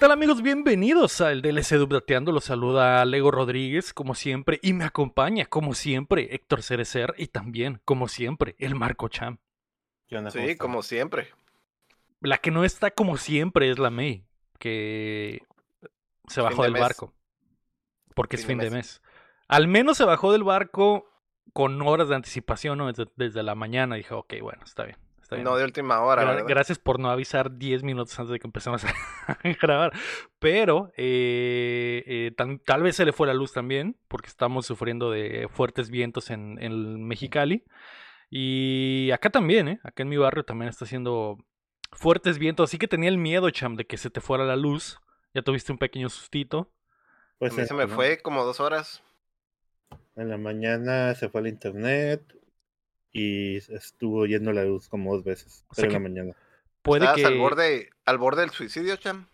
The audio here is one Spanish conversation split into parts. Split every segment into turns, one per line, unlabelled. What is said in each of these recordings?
¿Qué tal amigos? Bienvenidos al DLC Dubdateando. Los saluda Lego Rodríguez, como siempre, y me acompaña, como siempre, Héctor Cerecer y también, como siempre, el Marco Cham.
Sí, como siempre.
La que no está como siempre es la May, que se bajó del barco. Porque es fin de mes. Al menos se bajó del barco con horas de anticipación, ¿no? Desde, la mañana. Dije, ok, bueno, está bien.
No de última hora.
Gracias por no avisar 10 minutos antes de que empecemos a grabar. Pero eh, eh, tal, vez se le fue la luz también, porque estamos sufriendo de fuertes vientos en, en Mexicali. Y acá también, ¿eh? Acá en mi barrio también está haciendo fuertes vientos. Así que tenía el miedo, Cham, de que se te fuera la luz. Ya tuviste un pequeño sustito.
Pues a se me fue como dos horas.
En la mañana se fue al internet y estuvo yendo la luz como dos veces. en la mañana.
Puede que... al borde, al borde del suicidio, Cham?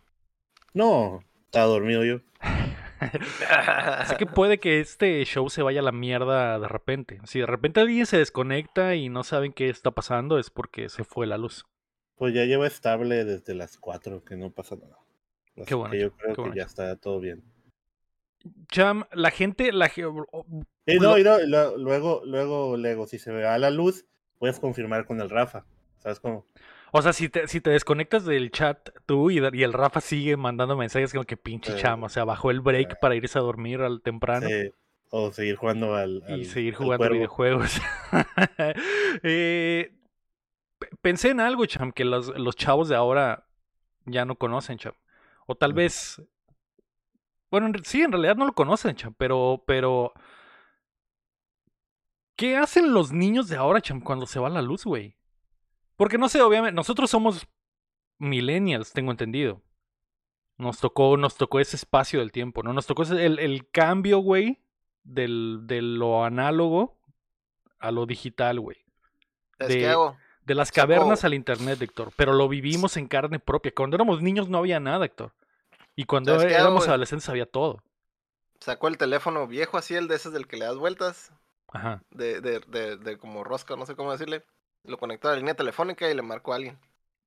No, estaba dormido yo.
Así que puede que este show se vaya a la mierda de repente. Si de repente alguien se desconecta y no saben qué está pasando, es porque se fue la luz.
Pues ya lleva estable desde las 4, que no pasa nada. qué bueno. yo creo que ya está todo bien.
Cham, la gente, la
y no, y no, luego, luego, luego, si se ve a la luz, puedes confirmar con el Rafa. ¿Sabes cómo?
O sea, si te, si te desconectas del chat tú y, y el Rafa sigue mandando mensajes como que pinche cham, o sea, bajó el break para irse a dormir al temprano.
O seguir jugando al.
y seguir jugando videojuegos. eh, pensé en algo, cham, que los, los chavos de ahora ya no conocen, cham. O tal vez. Bueno, sí, en realidad no lo conocen, cham, pero. pero ¿Qué hacen los niños de ahora, cham, cuando se va la luz, güey? Porque no sé, obviamente, nosotros somos millennials, tengo entendido. Nos tocó, nos tocó ese espacio del tiempo, ¿no? Nos tocó el, el cambio, güey, del, de lo análogo a lo digital, güey. De, de las cavernas al internet, Héctor. Pero lo vivimos en carne propia. Cuando éramos niños no había nada, Héctor. Y cuando éramos adolescentes había todo.
Sacó el teléfono viejo así, el de ese del que le das vueltas. Ajá. De, de, de, de como rosca, no sé cómo decirle. Lo conectó a la línea telefónica y le marcó a alguien.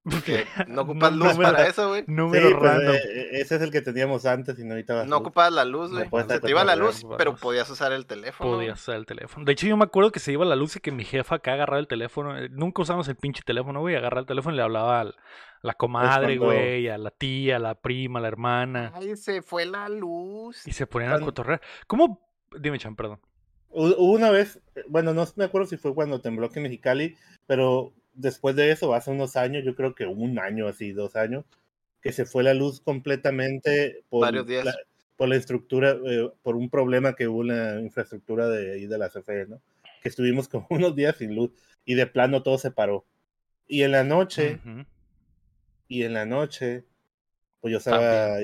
no ocupas luz para eso, güey.
Número pues, random. Eh, ese es el que teníamos antes y no ahorita
No ocupabas la luz, güey. se te iba la luz, pero podías usar el teléfono.
Podías usar el teléfono. De hecho, yo me acuerdo que se iba la luz y que mi jefa acá agarraba el teléfono. Eh, nunca usamos el pinche teléfono, güey. Agarraba el teléfono y le hablaba a la comadre, güey, a la tía, a la prima, a la hermana.
Ay, se fue la luz.
Y se ponían a cotorrear. ¿Cómo? Dime, Chan, perdón.
Una vez, bueno, no me acuerdo si fue cuando tembló aquí en Mexicali, pero después de eso, hace unos años, yo creo que un año así, dos años, que se fue la luz completamente por, La, por la estructura, eh, por un problema que hubo en la infraestructura de ahí de la CFE, ¿no? Que estuvimos como unos días sin luz y de plano todo se paró. Y en la noche, y en la noche, pues yo estaba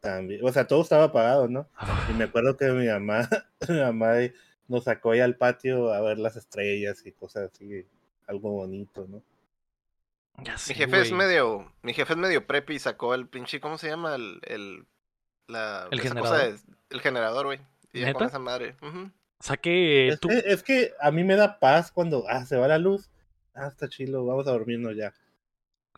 también. o sea, todo estaba apagado, ¿no? Y me acuerdo que mi mamá, mi mamá nos sacó ahí al patio a ver las estrellas y cosas así, algo bonito, ¿no?
mi jefe es medio, mi jefe es medio preppy y sacó el pinche, ¿cómo se llama? El, el, la,
el generador.
el generador, güey. Y con esa madre.
Saqué.
Es, que, es que a mí me da paz cuando ah, se va la luz. Ah, está chilo, vamos a dormirnos ya.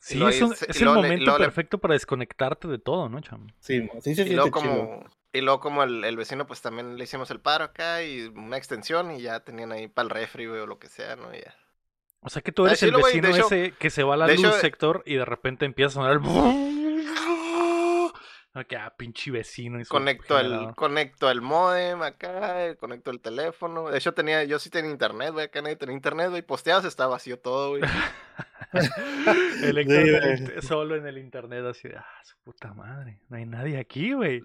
Sí, es, el momento perfecto para desconectarte de todo, ¿no, cham?
Sí, sí, sí,
y luego como, Y luego como el, vecino, pues también le hicimos el paro acá y una extensión y ya tenían ahí para el refri, o lo que sea, ¿no? Ya.
O sea que tú eres el vecino ese que se va a la luz sector y de repente empieza a sonar el... Acá, ah, pinche vecino.
conecto el, conecto el modem acá, conecto el teléfono. De hecho, tenía, yo sí tenía internet, güey. Acá nadie tenía internet, güey. Posteados estaba vacío todo, güey.
el solo en el internet, así de, ah, su puta madre. No hay nadie aquí, güey.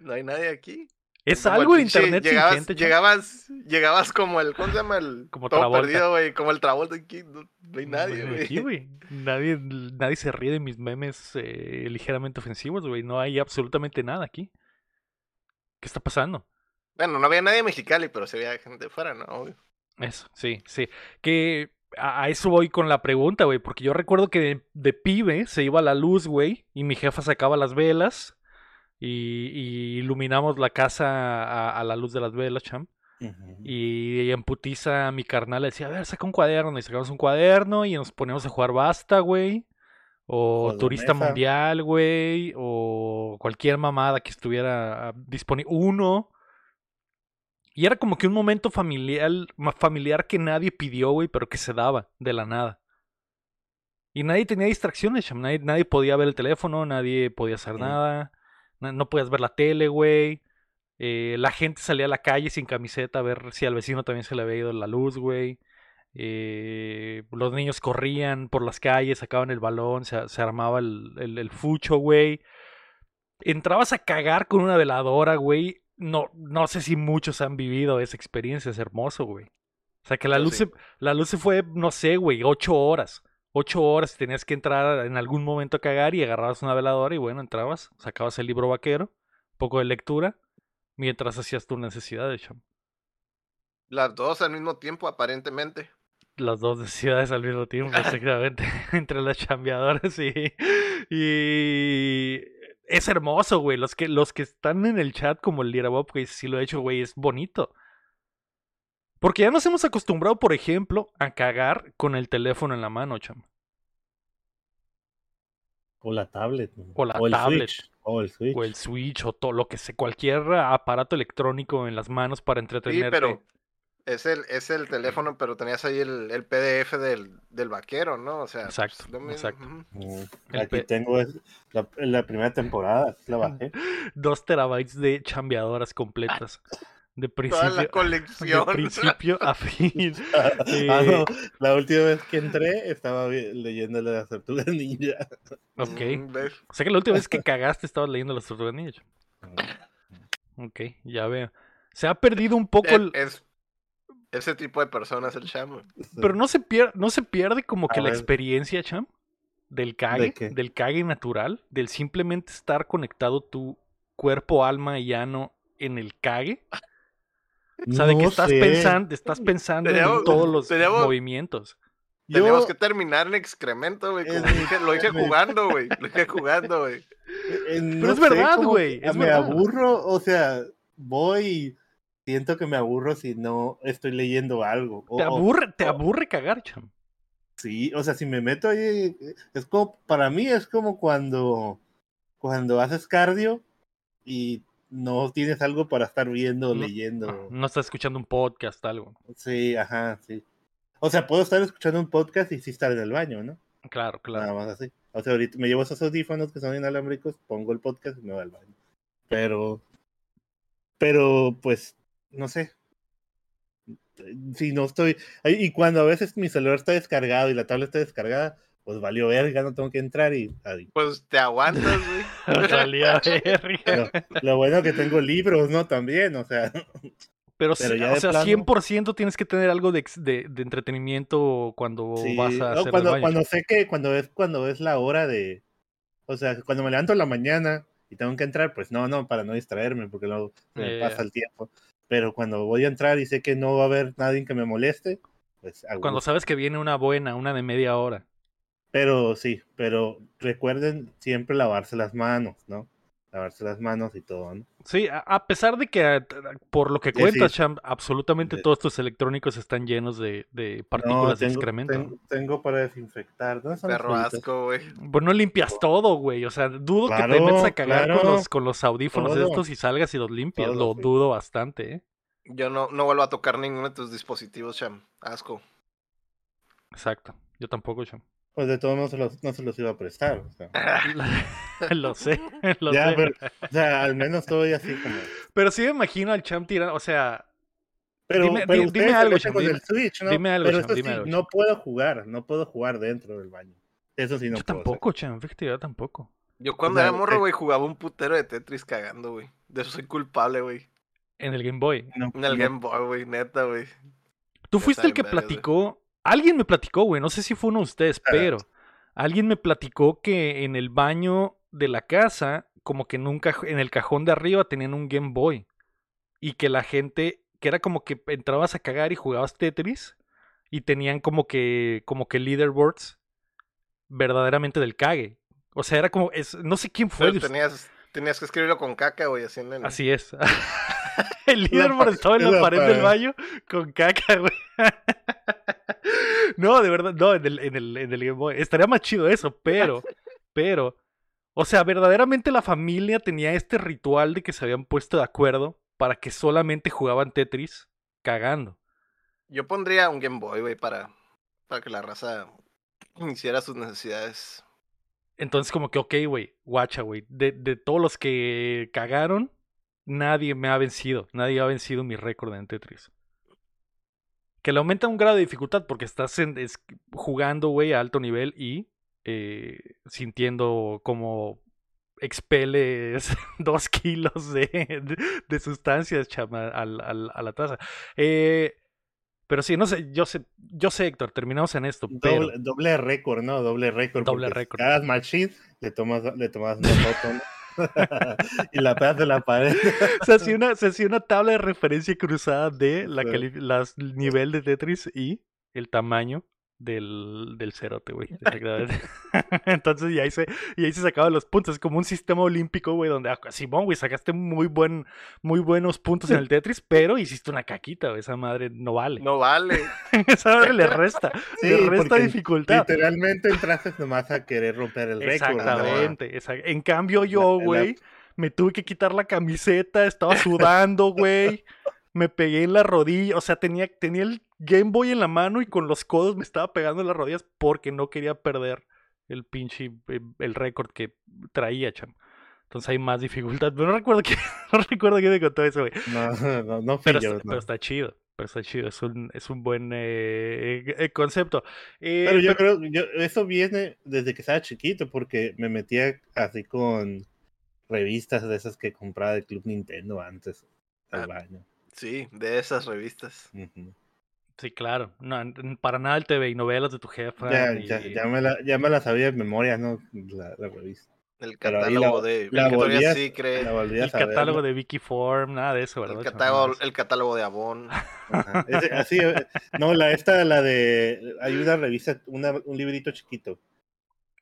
No hay nadie aquí.
Es algo el internet
llegabas,
sin gente,
llegabas, llegabas como el, ¿cómo se llama? El como todo perdido, güey, como el Travolta aquí, no, hay nadie,
güey. Nadie, nadie se ríe de mis memes eh, ligeramente ofensivos, güey, no hay absolutamente nada aquí. ¿Qué está pasando?
Bueno, no había nadie en Mexicali, pero se veía gente de fuera, ¿no?
Eso, sí, sí. Que a, eso voy con la pregunta, güey, porque yo recuerdo que de, de pibe se iba a la luz, güey, y mi jefa sacaba las velas y, iluminamos la casa a, la luz de las velas, cham. Y en putiza mi carnal le decía, a ver, saca un cuaderno. Y sacamos un cuaderno y nos ponemos a jugar basta, güey. O turista mundial, güey. O cualquier mamada que estuviera disponible. Uno. Y era como que un momento familiar, familiar que nadie pidió, güey, pero que se daba de la nada. Y nadie tenía distracciones, nadie, nadie podía ver el teléfono, nadie podía hacer nada. No, podías ver la tele, güey. Eh, la gente salía a la calle sin camiseta a ver si al vecino también se le había ido la luz, güey. Eh, los niños corrían por las calles, sacaban el balón, se, armaba el, el, fucho, güey. Entrabas a cagar con una veladora, güey. No, no sé si muchos han vivido esa experiencia, es hermoso, güey. O sea que la luz, se, la luz se fue, no sé, güey, ocho horas. Ocho horas tenías que entrar en algún momento a cagar y agarrabas una veladora y bueno, entrabas, sacabas el libro vaquero, un poco de lectura, mientras hacías tu necesidad, de cham.
Las dos al mismo tiempo, aparentemente
las dos necesidades al mismo tiempo, exactamente, entre las chambeadoras y, y es hermoso, güey. Los que, los que están en el chat, como el Lira Bob, que sí lo he hecho, güey, es bonito. Porque ya nos hemos acostumbrado, por ejemplo, a cagar con el teléfono en la mano, cham.
O la tablet.
O la tablet. o el Switch. O el Switch, o todo lo que sea, cualquier aparato electrónico en las manos para entretenerte. Sí, pero
es el, es el teléfono, pero tenías ahí el, el PDF del, del, vaquero, ¿no? O sea,
exacto. Pues, exacto.
Mm, aquí tengo la, la, primera temporada, la bajé.
Dos terabytes de chambeadoras completas. De principio,
Toda la colección.
De principio a fin.
Ah, eh, la última vez que entré estaba leyendo las tortugas ninja.
Ok. Mm, o sea que la última vez que cagaste estabas leyendo las tortugas ninja. Ok, ya veo. Se ha perdido un poco.
El, ese tipo de personas el cham.
Pero no se pierde, no se pierde como que la experiencia, cham, del cague, del cague natural, del simplemente estar conectado tu cuerpo, alma y ano en el cague. O sea, de que estás pensando, estás pensando en todos los movimientos.
Tenemos que terminar en excremento, güey. lo dije jugando, güey. Lo dije jugando, güey.
Pero es verdad, güey.
Me aburro, o sea, voy siento que me aburro si no estoy leyendo algo.
¿Te aburre, te aburre cagar, cham?
Sí, o sea, si me meto ahí, es como, para mí es como cuando, cuando haces cardio y no tienes algo para estar viendo o leyendo.
No estás escuchando un podcast, algo.
Sí, ajá, sí. O sea, puedo estar escuchando un podcast y sí estar en el baño, ¿no?
Claro, claro.
Nada más así. O sea, ahorita me llevo esos audífonos que son inalámbricos, pongo el podcast y me voy al baño. Pero, pero pues no sé. Si no estoy. Y cuando a veces mi celular está descargado y la tablet está descargada, pues valió verga, no tengo que entrar y.
Pues te aguantas, güey.
verga.
Lo, bueno que tengo libros, ¿no? También, o sea.
Pero, o sea, 100% tienes que tener algo de, de, entretenimiento cuando vas a hacer
cuando, cuando sé que cuando es cuando es la hora de o sea, cuando me levanto en la mañana y tengo que entrar, pues no, no, para no distraerme porque luego me pasa el tiempo pero cuando voy a entrar y sé que no va a haber nadie que me moleste, pues
Cuando sabes que viene una buena, una de media hora.
Pero sí, pero recuerden siempre lavarse las manos, ¿no? lavarse las manos y todo, ¿no?
Sí, a pesar de que ah, por lo que cuentas, Champ, absolutamente todos tus electrónicos están llenos de, partículas de excremento.
Tengo, para desinfectar. ¿no?
Perro asco, güey.
Pues no limpias todo, güey. O sea, dudo que te metas a cagar con, los, con los audífonos estos y salgas y los limpias. lo dudo bastante, ¿eh?
Yo no, no vuelvo a tocar ninguno de tus dispositivos, Champ. Asco.
Exacto. Yo tampoco, Champ.
Pues de todos modos no se los iba a prestar. O sea.
lo sé, lo sé.
Pero, o sea, al menos estoy así como.
Pero sí me imagino al champ tirando, o sea.
Pero dime, dime algo, champ,
dime, Switch, ¿no? Dime algo, champ, dime algo,
No puedo jugar, no puedo jugar dentro del baño. Eso sí no
yo
puedo.
Tampoco, champ, fíjate, yo tampoco.
Yo cuando era morro, güey, jugaba un putero de Tetris cagando, güey. De eso soy culpable, güey.
En el Game Boy.
en el Game Boy, güey, neta, güey.
Tú fuiste el que platicó. Alguien me platicó, güey. No sé si fue uno de ustedes, pero alguien me platicó que en el baño de la casa, como que nunca en el cajón de arriba tenían un Game Boy. Y que la gente, que era como que entrabas a cagar y jugabas Tetris. Y tenían como que, como que leaderboards verdaderamente del cague. O sea, era como, es, no sé quién fue.
tenías, tenías que escribirlo con caca, güey, así en
Así es. el leaderboard estaba en la pared del baño con caca, güey. No, de verdad, no, en el, en, el, en el Game Boy. Estaría más chido eso, pero, pero, o sea, verdaderamente la familia tenía este ritual de que se habían puesto de acuerdo para que solamente jugaban Tetris cagando.
Yo pondría un Game Boy, güey, para, para que la raza hiciera sus necesidades.
Entonces, como que, ok, güey, guacha, güey. De, de todos los que cagaron, nadie me ha vencido. Nadie ha vencido mi récord en Tetris. Que le aumenta un grado de dificultad porque estás jugando, güey, a alto nivel y eh, sintiendo como expeles dos kilos de, de, sustancias chama, a la taza. Eh, pero sí, no sé, yo sé, yo sé, Héctor, terminamos en esto.
Doble, récord, ¿no? Doble récord.
Doble récord.
Cada machine le tomas, le tomas una foto, y la pegas de la pared.
se, hacía una, se hacía una tabla de referencia cruzada de la, las, nivel de Tetris y el tamaño del, del cerote, güey. Entonces, y ahí, se, y ahí se sacaban los puntos. Es como un sistema olímpico, güey, donde, ah, Simón, güey, sacaste muy, buen, muy buenos puntos en el Tetris, pero hiciste una caquita, güey. Esa madre no vale.
No vale.
Esa madre le resta. le resta dificultad.
Literalmente entraste nomás a querer romper el récord.
Exactamente. En cambio, yo, güey, me tuve que quitar la camiseta, estaba sudando, güey me pegué en la rodilla, o sea, tenía, tenía el Game Boy en la mano y con los codos me estaba pegando en las rodillas porque no quería perder el pinche, eh, el récord que traía, cham. Entonces hay más dificultad. Pero no recuerdo que, no recuerdo quién me contó eso, güey.
No, no, no,
pero,
yo,
está, pero está chido. Pero está chido, es un, es un buen eh, eh, concepto.
pero yo creo, yo, eso viene desde que estaba chiquito, porque me metía así con revistas de esas que compraba de Club Nintendo antes al ah, baño.
Sí, de esas revistas.
Sí, claro. No, para nada el TV y novelas de tu jefa.
Ya, ya, ya, me la, ya me la sabía de memoria, ¿no? La, revista.
El catálogo de
la
Victoria's
Secret.
el catálogo de Vicky Form, nada de eso, ¿verdad?
El catálogo, el catálogo de Avon.
así, eh, no, la esta, la de. Hay una revista, una, un librito chiquito.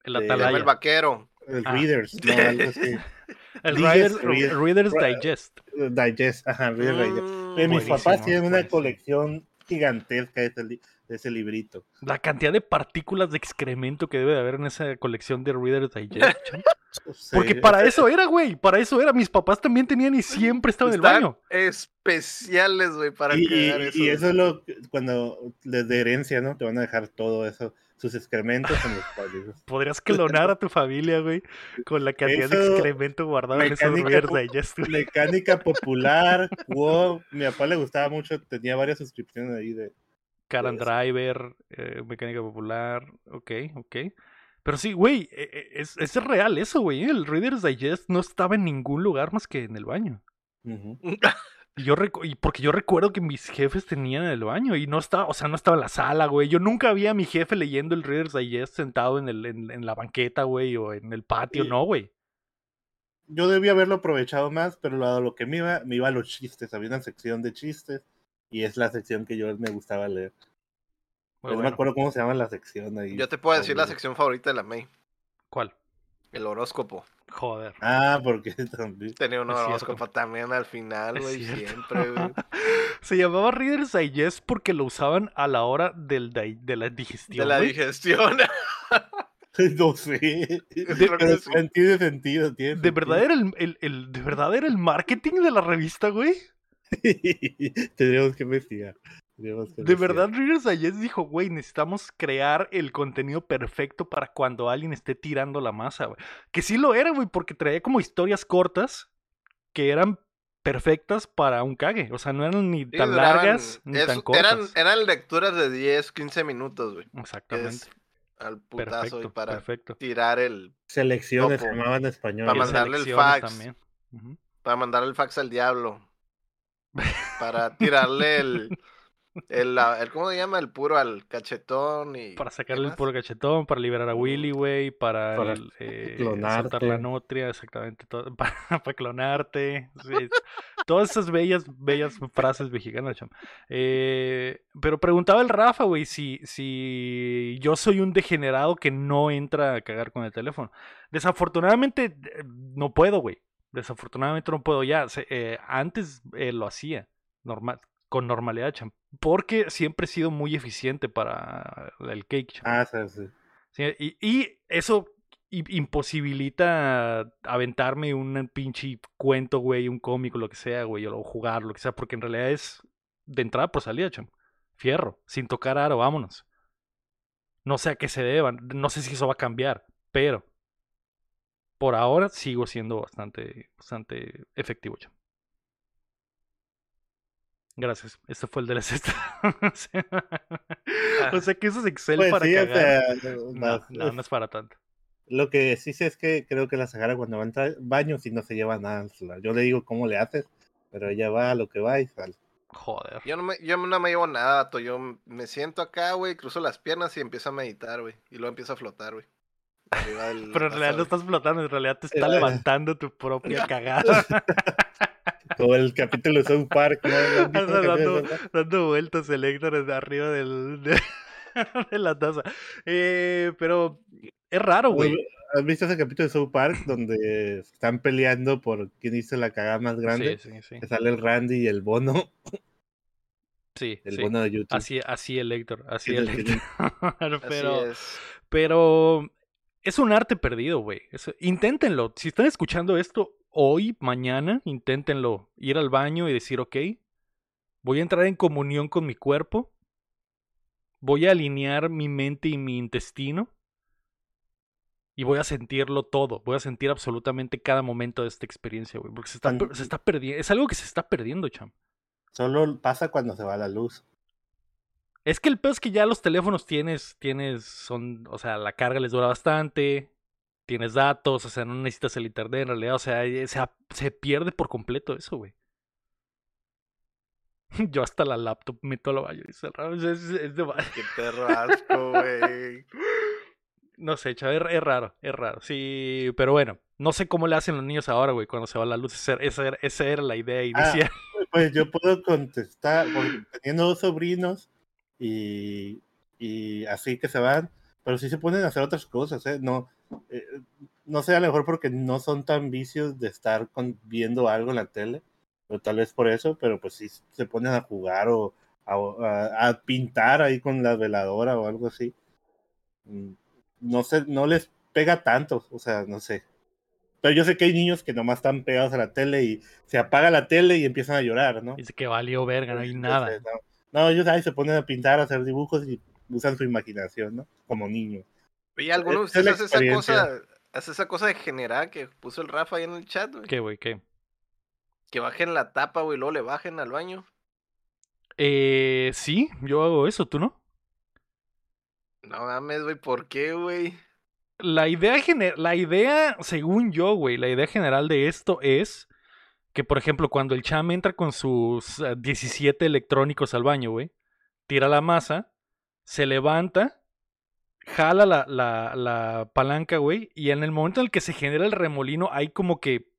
El Atalaya. El vaquero.
El ah. Readers, no, algo así.
El Readers, Readers, Digest.
Digest, ajá, Reader's Digest. Mm, eh, mis papás tienen una colección gigantesca de ese, de ese, librito.
La cantidad de partículas de excremento que debe de haber en esa colección de Reader's Digest. Porque para eso era, güey. Para eso era. Mis papás también tenían y siempre estaban en el baño.
Especiales, güey, para
y, eso. Y eso es lo cuando les de herencia, ¿no? Te van a dejar todo eso sus excrementos en los códigos.
Podrías clonar a tu familia, güey, con la cantidad de excremento guardado en esos Digest.
Mecánica popular, wow. Mi papá le gustaba mucho, tenía varias suscripciones ahí de.
Car and Driver, eh, Mecánica Popular, ok, ok. Pero sí, güey, e, e, es, es real eso, güey. El Reader's Digest no estaba en ningún lugar más que en el baño. Yo y porque yo recuerdo que mis jefes tenían en el baño y no estaba, o sea, no estaba en la sala, güey. Yo nunca vi a mi jefe leyendo el Reader's Digest sentado en, el, en, la banqueta, güey, o en el patio, no, güey.
Yo debía haberlo aprovechado más, pero a lo que me iba, me iba a los chistes. Había una sección de chistes y es la sección que yo me gustaba leer. no me acuerdo cómo se llama la sección ahí.
Yo te puedo decir la sección favorita de la May.
¿Cuál?
El horóscopo.
Joder.
Ah, porque
también. Tenía un horóscopo también al final, güey, siempre, güey.
Se llamaba Reader's Digest porque lo usaban a la hora del de la digestión.
De la digestión.
no sé. De, sentido, sentido, tiene
¿De verdad, era el, el, ¿De verdad era el marketing de la revista, güey?
Tendríamos que investigar.
De verdad, Readers Digest dijo, güey, necesitamos crear el contenido perfecto para cuando alguien esté tirando la masa, güey. Que sí lo era, güey, porque traía como historias cortas que eran perfectas para un cague. O sea, no eran ni tan largas ni tan cortas.
Eran, lecturas de 10, 15 minutos, güey.
Exactamente.
al putazo y para tirar el...
Selecciones se llamaban en español.
Para mandarle el fax. También. Para mandarle el fax al diablo. para tirarle el... El, el, ¿Cómo se llama? El puro al cachetón y...
Para sacarle el puro cachetón, para liberar a Willy, güey, para, para eh, clonarte. la nutria, exactamente, todo, para, clonarte. todas esas bellas, bellas frases mexicanas, eh, pero preguntaba el Rafa, güey, si, si yo soy un degenerado que no entra a cagar con el teléfono. Desafortunadamente, eh, no puedo, güey. Desafortunadamente no puedo ya. antes lo hacía, normal, con normalidad, porque siempre he sido muy eficiente para el cake.
Ah, sí,
sí. y, y, eso imposibilita aventarme un pinche cuento, güey, un cómico, lo que sea, güey, o jugar, lo que sea, porque en realidad es de entrada por salida, cham. Fierro, sin tocar aro, vámonos. No sé a qué se deban, no sé si eso va a cambiar, pero por ahora sigo siendo bastante, bastante efectivo, cham. Gracias. Este fue el de la cesta. o sea que eso es Excel pues para cagar. no, no, no es para tanto.
Lo que sí sé es que creo que la Sahara cuando va a entrar baño si no se lleva nada Yo le digo cómo le haces, pero ella va a lo que va y sale.
Joder.
Yo no me, yo no me llevo nada, Yo me siento acá, güey, cruzo las piernas y empiezo a meditar, güey. Y luego empiezo a flotar, güey.
pero en realidad no estás flotando, en realidad te está levantando tu propia cagada.
Como el capítulo de South Park,
dando, dando, vueltas el Héctor arriba del, de, de la taza. Eh, pero es raro, güey.
¿Has visto ese capítulo de South Park donde están peleando por quién hizo la cagada más grande? Sí, sí, sí. Que sale el Randy y el Bono.
Sí.
El bono de YouTube.
Así, así el Héctor. Así el Héctor. pero, pero es un arte perdido, güey. Inténtenlo. Si están escuchando esto hoy, mañana, inténtenlo. Ir al baño y decir, ok, voy a entrar en comunión con mi cuerpo. Voy a alinear mi mente y mi intestino y voy a sentirlo todo, voy a sentir absolutamente cada momento de esta experiencia, güey, porque se está, se está perdiendo, es algo que se está perdiendo, cham.
Solo pasa cuando se va la luz.
Es que el peor es que ya los teléfonos tienes, tienes, son, o sea, la carga les dura bastante, tienes datos, o sea, no necesitas el internet en realidad, o sea, eh, se, se pierde por completo eso, güey. Yo hasta la laptop meto la baño y cerrado, es, es, de...
Qué perro asco, güey.
No sé, chaval, es, raro, es raro. Sí, pero bueno, no sé cómo le hacen los niños ahora, güey, cuando se va la luz. Esa era, esa era la idea ah, inicial.
pues yo puedo contestar, teniendo dos sobrinos y, y así que se van, pero sí se ponen a hacer otras cosas, ¿eh? No, eh, no sé, a lo mejor porque no son tan vicios de estar con, viendo algo en la tele, o tal vez por eso, pero pues sí se ponen a jugar o a, a pintar ahí con la veladora o algo así. Mm, no sé, no les pega tanto, o sea, no sé. Pero yo sé que hay niños que nomás están pegados a la tele y se apaga la tele y empiezan a llorar, ¿no?
Dice que valió verga, no hay nada.
No, ellos ahí se ponen a pintar, a hacer dibujos y usan su imaginación, ¿no? Como niños.
Y algunos ustedes hace esa cosa, hace esa cosa de generar que puso el Rafa ahí en el chat, güey.
¿Qué, güey? ¿Qué?
Que bajen la tapa, güey, y luego le bajen al baño.
Eh, sí, yo hago eso, ¿tú no?
No mames, güey, ¿por qué, güey?
La idea, la idea, según yo, güey, la idea general de esto es que, por ejemplo, cuando el cham entra con sus 17 eh, electrónicos al baño, güey, tira la masa, se levanta, jala la, la, la palanca, güey, y en el momento en el que se genera el remolino hay como que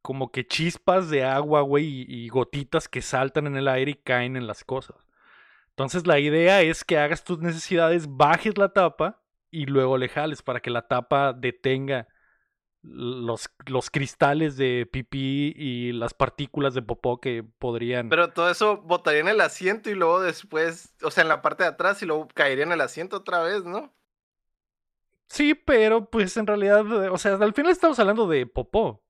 como que chispas de agua, güey, y, gotitas que saltan en el aire y caen en las cosas. Entonces la idea es que hagas tus necesidades, bajes la tapa y luego le jales para que la tapa detenga los, los cristales de pipí y las partículas de popó que podrían...
Pero todo eso botaría en el asiento y luego después, o sea, en la parte de atrás y luego caería en el asiento otra vez, ¿no?
Sí, pero pues en realidad, o sea, al final estamos hablando de popó.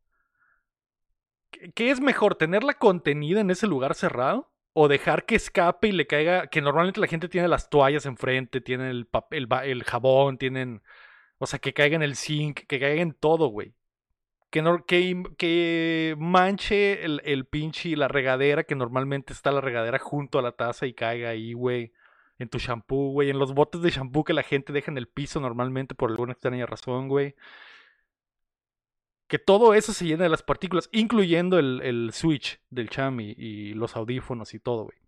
¿Qué es mejor, tenerla contenida en ese lugar cerrado? o dejar que escape y le caiga, que normalmente la gente tiene las toallas enfrente, tienen el, papel, el, jabón, tienen, o sea, que caiga en el zinc, que caiga en todo, güey. Que, no, que, que manche el, el pinche la regadera, que normalmente está la regadera junto a la taza y caiga ahí, güey. En tu shampoo, güey. En los botes de shampoo que la gente deja en el piso normalmente por alguna extraña razón, güey que todo eso se llena de las partículas, incluyendo el, switch del cham y, los audífonos y todo, güey.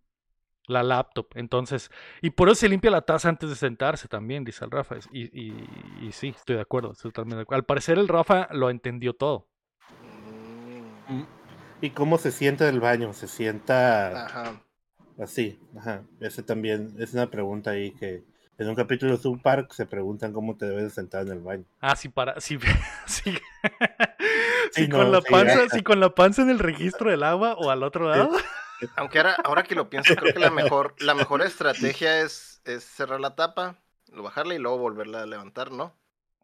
La laptop. Entonces, y por eso se limpia la taza antes de sentarse también, dice el Rafa. Y, y, sí, estoy de acuerdo, estoy totalmente de acuerdo. Al parecer el Rafa lo entendió todo.
Mm. ¿Y cómo se sienta del baño? ¿Se sienta ajá. así? Ajá. Ese también es una pregunta ahí que en un capítulo de South Park se preguntan cómo te debes sentar en el baño.
Ah, sí, para. Sí, sí. con la panza, con la panza en el registro del agua o al otro lado.
Aunque ahora, ahora que lo pienso, creo que la mejor, la mejor estrategia es, es cerrar la tapa, bajarla y luego volverla a levantar, ¿no?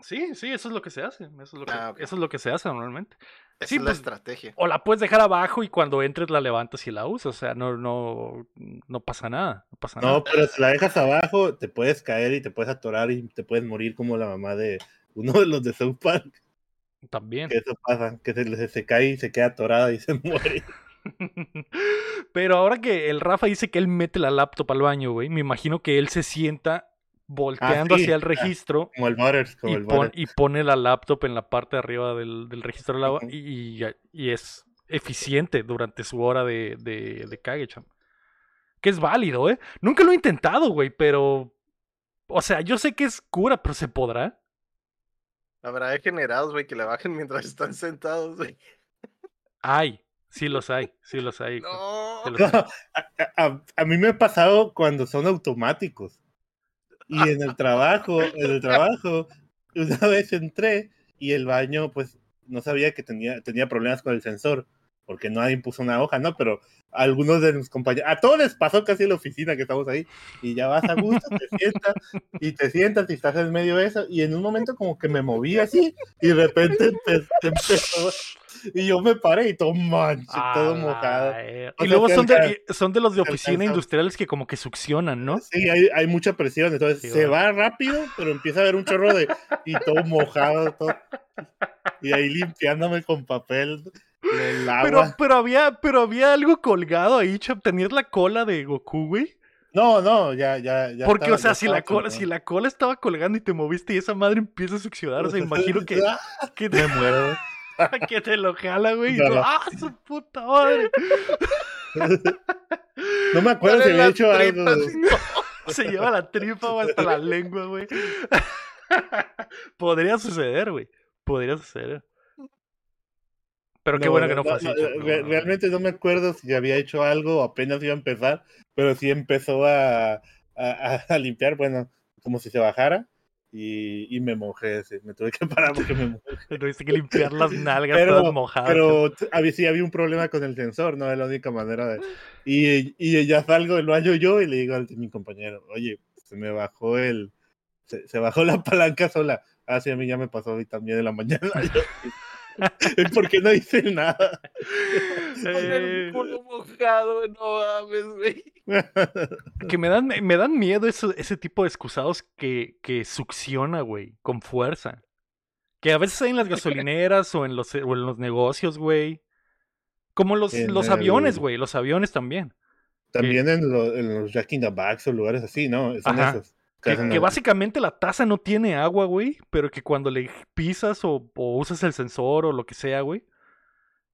Sí, sí, eso es lo que se hace. Eso es lo que, ah, eso es lo que se hace normalmente.
sí, es la pues, estrategia.
O la puedes dejar abajo y cuando entres la levantas y la usas. O sea, no, no, no pasa nada. No, pasa
no pero si la dejas abajo, te puedes caer y te puedes atorar y te puedes morir como la mamá de uno de los de South Park.
También.
Que eso pasa, que se, se cae y se queda atorada y se muere.
Pero ahora que el Rafa dice que él mete la laptop al baño, güey, me imagino que él se sienta volteando hacia el registro.
Como el Butters,
como y,
el
y, pone la laptop en la parte de arriba del, registro del agua y, es eficiente durante su hora de, de, de Que es válido, ¿eh? Nunca lo he intentado, güey, pero. O sea, yo sé que es cura, pero ¿se podrá?
Habrá degenerados, güey, que le bajen mientras están sentados, güey.
Ay, sí los hay, sí los hay.
No. a, mí me ha pasado cuando son automáticos. Y en el trabajo, en el trabajo, una vez entré y el baño, pues, no sabía que tenía, tenía problemas con el sensor, porque nadie puso una hoja, ¿no? Pero algunos de mis compañeros, a todos les pasó casi en la oficina que estamos ahí, y ya vas a gusto, te sientas, y te sientas y estás en medio de eso, y en un momento como que me moví así, y de repente te, empezó, y yo me paré y todo mancho, todo mojado.
Y luego son de, son de los de oficina industriales que como que succionan, ¿no?
Sí, hay, hay mucha presión, entonces se va rápido, pero empieza a haber un chorro de, y todo mojado, todo, y ahí limpiándome con papel.
Pero, pero, había, pero había algo colgado ahí, Chap. ¿Tenías la cola de Goku, güey?
No, no, ya, ya, ya.
Porque, o sea, si la, cola, si la cola estaba colgando y te moviste y esa madre empieza a succionar, o sea, imagino que.
que te muero.
que te lo jala, güey. ¡Ah, su puta madre!
no me acuerdo si había hecho algo.
Se lleva la tripa hasta la lengua, güey. Podría suceder, güey. Podría suceder. Pero qué bueno que no fue así.
realmente no me acuerdo si había hecho algo o apenas iba a empezar, pero sí empezó a, a, limpiar, bueno, como si se bajara. Y, y me mojé, me tuve que parar porque me mojé.
Tuviste que limpiar las nalgas pero, todas mojadas.
Pero había, sí había un problema con el sensor, no es la única manera de... Y, y ya salgo lo hallo yo y le digo a mi compañero, oye, se me bajó el... Se, se bajó la palanca sola. Ah, sí, a mí ya me pasó hoy también en la mañana. ¿Por qué no dice nada?
Eh... mojado, no mames, güey.
Que me dan, me dan miedo ese, tipo de excusados que, que succiona, güey, con fuerza. Que a veces hay en las gasolineras o en los, en los negocios, güey. Como los, los aviones, güey, los aviones también.
También en, en, los Jack in the Box o lugares así, ¿no? Son esos.
Que, básicamente la taza no tiene agua, güey, pero que cuando le pisas o, usas el sensor o lo que sea, güey,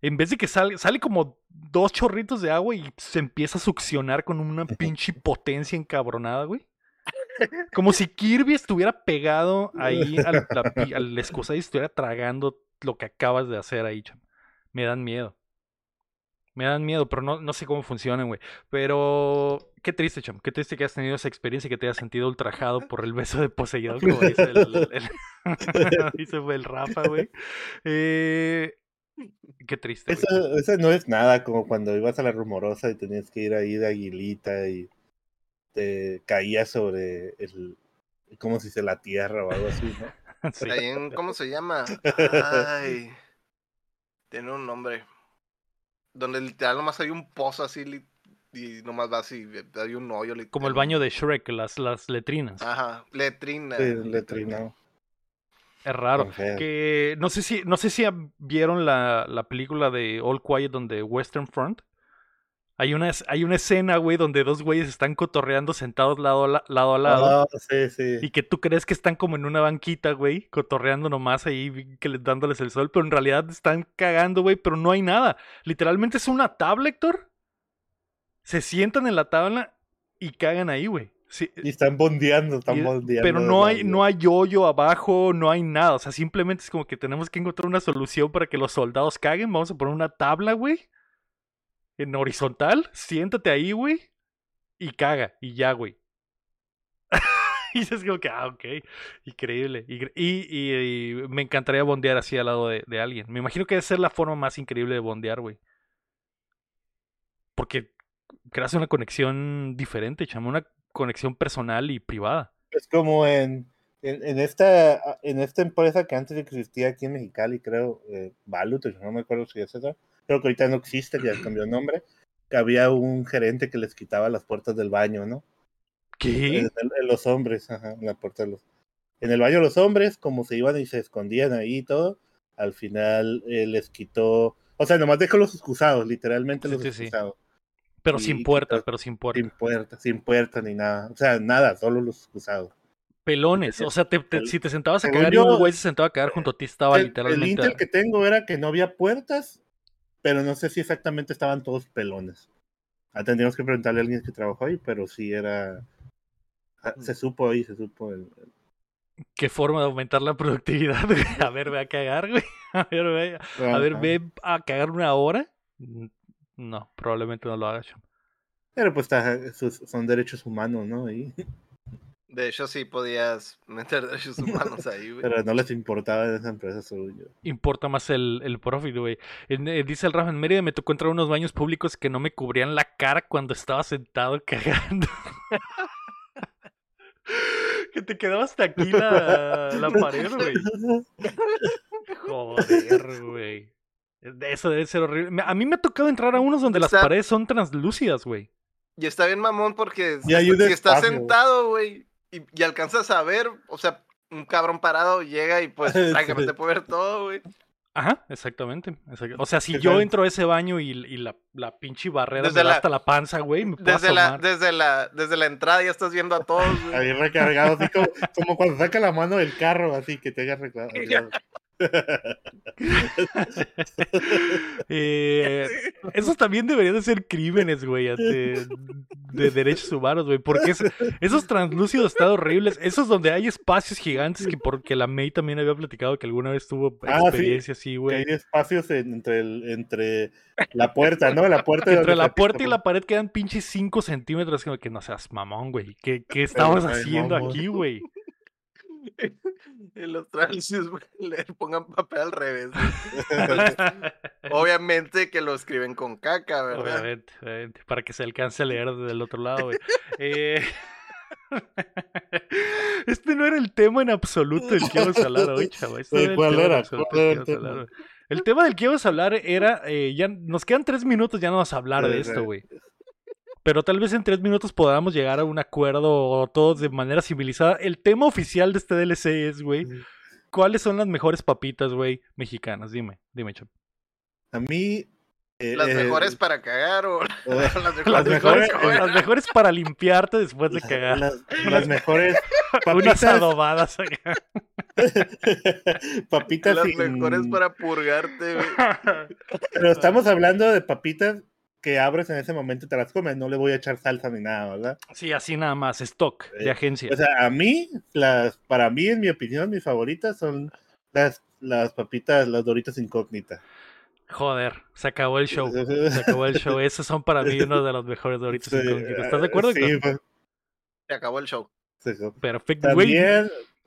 en vez de que sale, sale como dos chorritos de agua y se empieza a succionar con una pinche potencia encabronada, güey. Como si Kirby estuviera pegado ahí al, al excusa y estuviera tragando lo que acabas de hacer ahí, cham. Me dan miedo. Me dan miedo, pero no, no sé cómo funcionan, güey. Pero qué triste, cham. Qué triste que hayas tenido esa experiencia y que te hayas sentido ultrajado por el beso de poseído, como dice el, dice el Rafa, güey. Eh, qué triste.
Eso, eso, no es nada como cuando ibas a la rumorosa y tenías que ir ahí de aguilita y te caías sobre el. como si se la tierra o algo así, ¿no?
Sí. ¿Cómo se llama? Ay. Tiene un nombre donde literal nomás hay un pozo así y nomás va así, hay un hoyo.
Como el baño de Shrek, las, las letrinas.
Ajá, letrina.
Sí, letrina.
Es raro. Que no sé si, no sé si vieron la, la película de All Quiet donde Western Front. Hay una, hay una escena, güey, donde dos güeyes están cotorreando sentados lado a, lado, a lado.
Ah, sí, sí.
Y que tú crees que están como en una banquita, güey, cotorreando nomás ahí, que les, dándoles el sol, pero en realidad están cagando, güey, pero no hay nada. Literalmente es una tabla, Héctor. Se sientan en la tabla y cagan ahí, güey.
Y están bondeando, están bondeando.
Pero no hay, no hay hoyo abajo, no hay nada. O sea, simplemente es como que tenemos que encontrar una solución para que los soldados caguen. Vamos a poner una tabla, güey en horizontal, siéntate ahí, güey, y caga, y ya, güey. y es como que, ah, ok, increíble. Y, y, me encantaría bondear así al lado de, alguien. Me imagino que debe ser la forma más increíble de bondear, güey. Porque creas una conexión diferente, chamo, una conexión personal y privada.
Es como en, en, esta, en esta empresa que antes existía aquí en Mexicali, creo, eh, no me acuerdo si es esa, creo que ahorita no existe, ya cambió el nombre, que había un gerente que les quitaba las puertas del baño, ¿no?
¿Qué?
En, los hombres, ajá, en la puerta de los... En el baño los hombres, como se iban y se escondían ahí y todo, al final eh, les quitó, o sea, nomás dejó los excusados, literalmente los excusados.
Pero sin puerta, pero sin puerta.
Sin puerta, sin puerta ni nada. O sea, nada, solo los excusados.
Pelones, o sea, si te sentabas a cagar y un güey se sentaba a cagar junto a ti, estaba literalmente.
El Intel que tengo era que no había puertas, pero no sé si exactamente estaban todos pelones. Ah, tendríamos que preguntarle a alguien que trabajó ahí, pero sí era. Ah, se supo ahí, se supo. El,
Qué forma de aumentar la productividad, A ver, ve a cagar, güey. A ver, ve, a, ver, ve a cagar una hora. No, probablemente no lo haga.
Pero pues son derechos humanos, ¿no? Ahí.
De hecho, sí podías meter derechos humanos ahí, güey.
Pero no les importaba en esa empresa suyo.
Importa más el, el profit, güey. Eh, dice el Rafa, en Mérida me tocó entrar a unos baños públicos que no me cubrían la cara cuando estaba sentado cagando. que te quedaba hasta aquí la, la pared, güey. Joder, güey. Eso debe ser horrible. A mí me ha tocado entrar a unos donde las paredes son translúcidas, güey.
Y está bien mamón porque si, estás sentado, güey, y, alcanzas a ver, o sea, un cabrón parado llega y pues prácticamente puede ver todo, güey.
Ajá, exactamente, O sea, si yo entro a ese baño y, la, la, pinche barrera me da hasta la panza, güey, me
puedo desde la, desde la Desde la entrada ya estás viendo a todos, güey.
Ahí recargado, así como, como, cuando saca la mano del carro, así que te haya recargado.
eh, esos también deberían de ser crímenes, güey, de, derechos humanos, güey. Porque esos translúcidos están horribles. Esos donde hay espacios gigantes que porque la May también había platicado que alguna vez tuvo ah, experiencia así, güey.
Hay espacios entre, entre la puerta, ¿no? La puerta
entre la puerta y la pared quedan pinches 5 centímetros. Que no seas mamón, güey. ¿Qué, qué estamos haciendo aquí, güey?
en los tránsito le pongan papel al revés. obviamente que lo escriben con caca, ¿verdad?
Obviamente, para que se alcance a leer desde el otro lado, eh, Este no era el tema en absoluto del que íbamos a hablar hoy, chaval. Este el tema del que íbamos a hablar era, eh, ya nos quedan tres minutos, ya no vamos a hablar de esto, güey pero tal vez en tres minutos podamos llegar a un acuerdo todos de manera civilizada. El tema oficial de este DLC es, güey, ¿cuáles son las mejores papitas, güey, mexicanas? Dime, dime, Chop.
A mí...
Eh, ¿Las eh, mejores para cagar o
las, mejores, las, mejores, para limpiarte después de cagar?
Las, mejores
papitas... Unas adobadas acá.
papitas
Las mejores para purgarte, güey.
Pero estamos hablando de papitas que abres en ese momento y te las comes, no le voy a echar salsa ni nada, ¿verdad?
Sí, así nada más, stock de eh, agencia.
O sea, a mí, las, para mí, en mi opinión, mis favoritas son las, las papitas, las doritas incógnitas.
Joder, se acabó el show. Se acabó el show. Esos son para mí uno de los mejores doritos incógnitas. ¿Estás de acuerdo? Sí, pues.
Se acabó el show.
Perfecto, güey.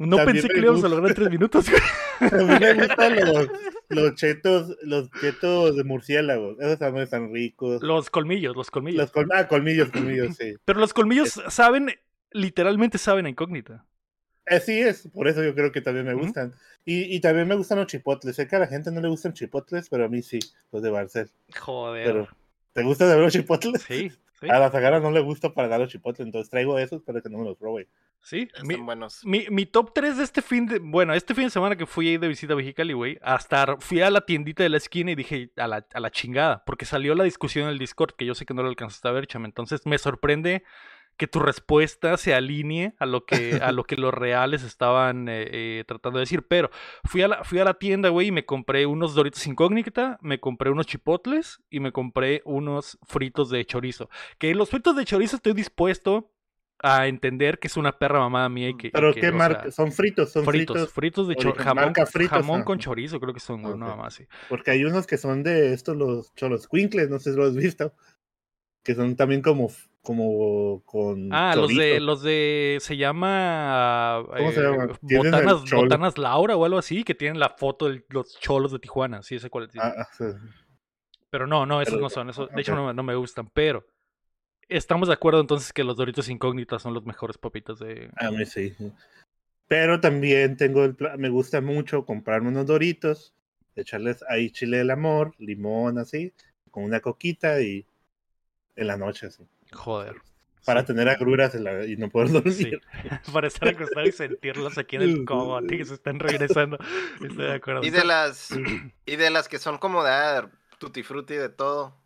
No pensé que le íbamos a lograr en tres minutos.
a mí me gustan los, los chetos, los chetos de murciélago. Esos también están ricos.
Los colmillos, los colmillos.
Los ah, colmillos, colmillos, sí.
Pero los colmillos saben, literalmente saben a incógnita.
Así es, por eso yo creo que también me gustan. y, y, también me gustan los chipotles. Sé que a la gente no le gustan chipotles, pero a mí sí, los de Barcel.
Joder. Pero,
¿te gusta de ver los chipotles?
Sí.
A la Zagara no le gusta para dar los chipotles, entonces traigo esos para que no me los robe.
Sí, mi, buenos. Mi, mi, top 3 de este fin de. Bueno, este fin de semana que fui ahí de visita a Mexicali, güey. Hasta fui a la tiendita de la esquina y dije a la, a la chingada. Porque salió la discusión en el Discord, que yo sé que no lo alcanzaste a ver, chame. Entonces me sorprende que tu respuesta se alinee a lo que, a lo que los reales estaban eh, eh, tratando de decir. Pero fui a la, fui a la tienda, güey, y me compré unos Doritos Incógnita, me compré unos chipotles y me compré unos fritos de chorizo. Que los fritos de chorizo estoy dispuesto a entender que es una perra mamada mía y que...
¿Pero qué marca? son fritos, son
fritos. Fritos, de chorizo. Jamón, jamón con chorizo creo que son, okay. nada más, sí.
Porque hay unos que son de estos, los cholos quinkles, no sé si lo has visto. Que son también como, como con
Ah, los de, los de, se llama...
¿Cómo se llama?
Eh, botanas, botanas, Laura o algo así, que tienen la foto de los cholos de Tijuana, sí, ese cuál es. Ah, ah, sí. Pero no, no, esos no son, esos, de hecho no, no me gustan, pero estamos de acuerdo entonces que los Doritos incógnitas son los mejores papitas de.
A mí sí. Pero también tengo el me gusta mucho comprarme unos Doritos, echarles ahí chile del amor, limón así, con una coquita y en la noche así.
Joder.
Para tener agruras y no poder dormir.
Para estar acostado y sentirlas aquí en el cogote que se están regresando. Estoy de acuerdo.
Y de las, y de las que son como de ah, tutti frutti de todo,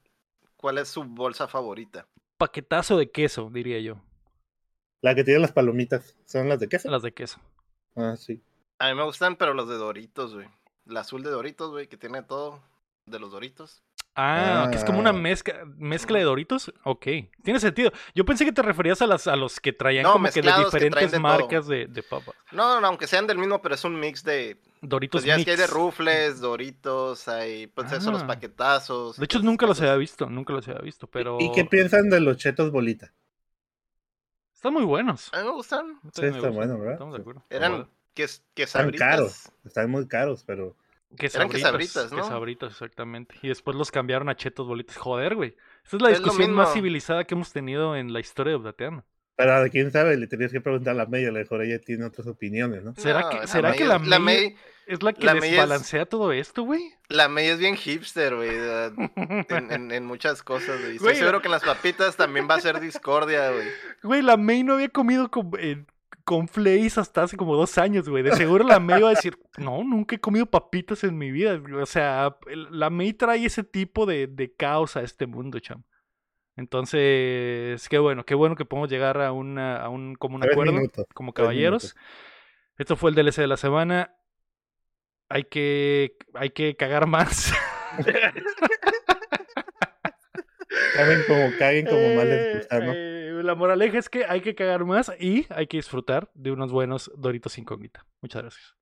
¿cuál es su bolsa favorita?
Paquetazo de queso, diría yo.
La que tiene las palomitas, ¿son las de queso?
Las de queso.
Ah, sí.
A mí me gustan, pero los de Doritos, güey. La azul de Doritos, güey, que tiene todo de los Doritos.
Ah, que es como una ah. mezcla, mezcla de Doritos. Ok, tiene sentido. Yo pensé que te referías a, las, a los que traían como que de diferentes marcas de, de papas.
No, no, aunque sean del mismo, pero es un mix de...
Doritos
pues ya es que hay de rufles, Doritos, hay pues eso, los ah. paquetazos.
De hecho, nunca los había visto, nunca los había visto, pero...
¿Y qué piensan de los chetos bolita?
Están muy buenos.
A mí me gustan.
Sí, están buenos, ¿verdad?
Estamos de acuerdo.
Eran que, que
Están caros, están muy caros, pero...
Que sabritas, ¿no? Que sabritas, exactamente. Y después los cambiaron a chetos bolitas. Joder, güey. Esta es la discusión más civilizada que hemos tenido en la historia de Updateando.
Pero quién sabe, le tenías que preguntar a la May, a lo mejor ella tiene otras opiniones, ¿no?
¿Será que, ¿será la, que la, May, es la que desbalancea todo esto, güey?
La May es bien hipster, güey, en, en, muchas cosas, güey. Estoy seguro que en las papitas también va a ser discordia, güey.
Güey, la May no había comido con, eh, con Flays hasta hace como dos años, güey. De seguro la May va a decir, no, nunca he comido papitas en mi vida. O sea, la May trae ese tipo de, de caos a este mundo, cham. Entonces, qué bueno, qué bueno que podemos llegar a, una, a un común acuerdo como caballeros. Esto fue el DLC de la semana. Hay que, hay que cagar más.
Caben como, caguen como mal les ¿no?
Eh, la moraleja es que hay que cagar más y hay que disfrutar de unos buenos Doritos incógnita. Muchas gracias.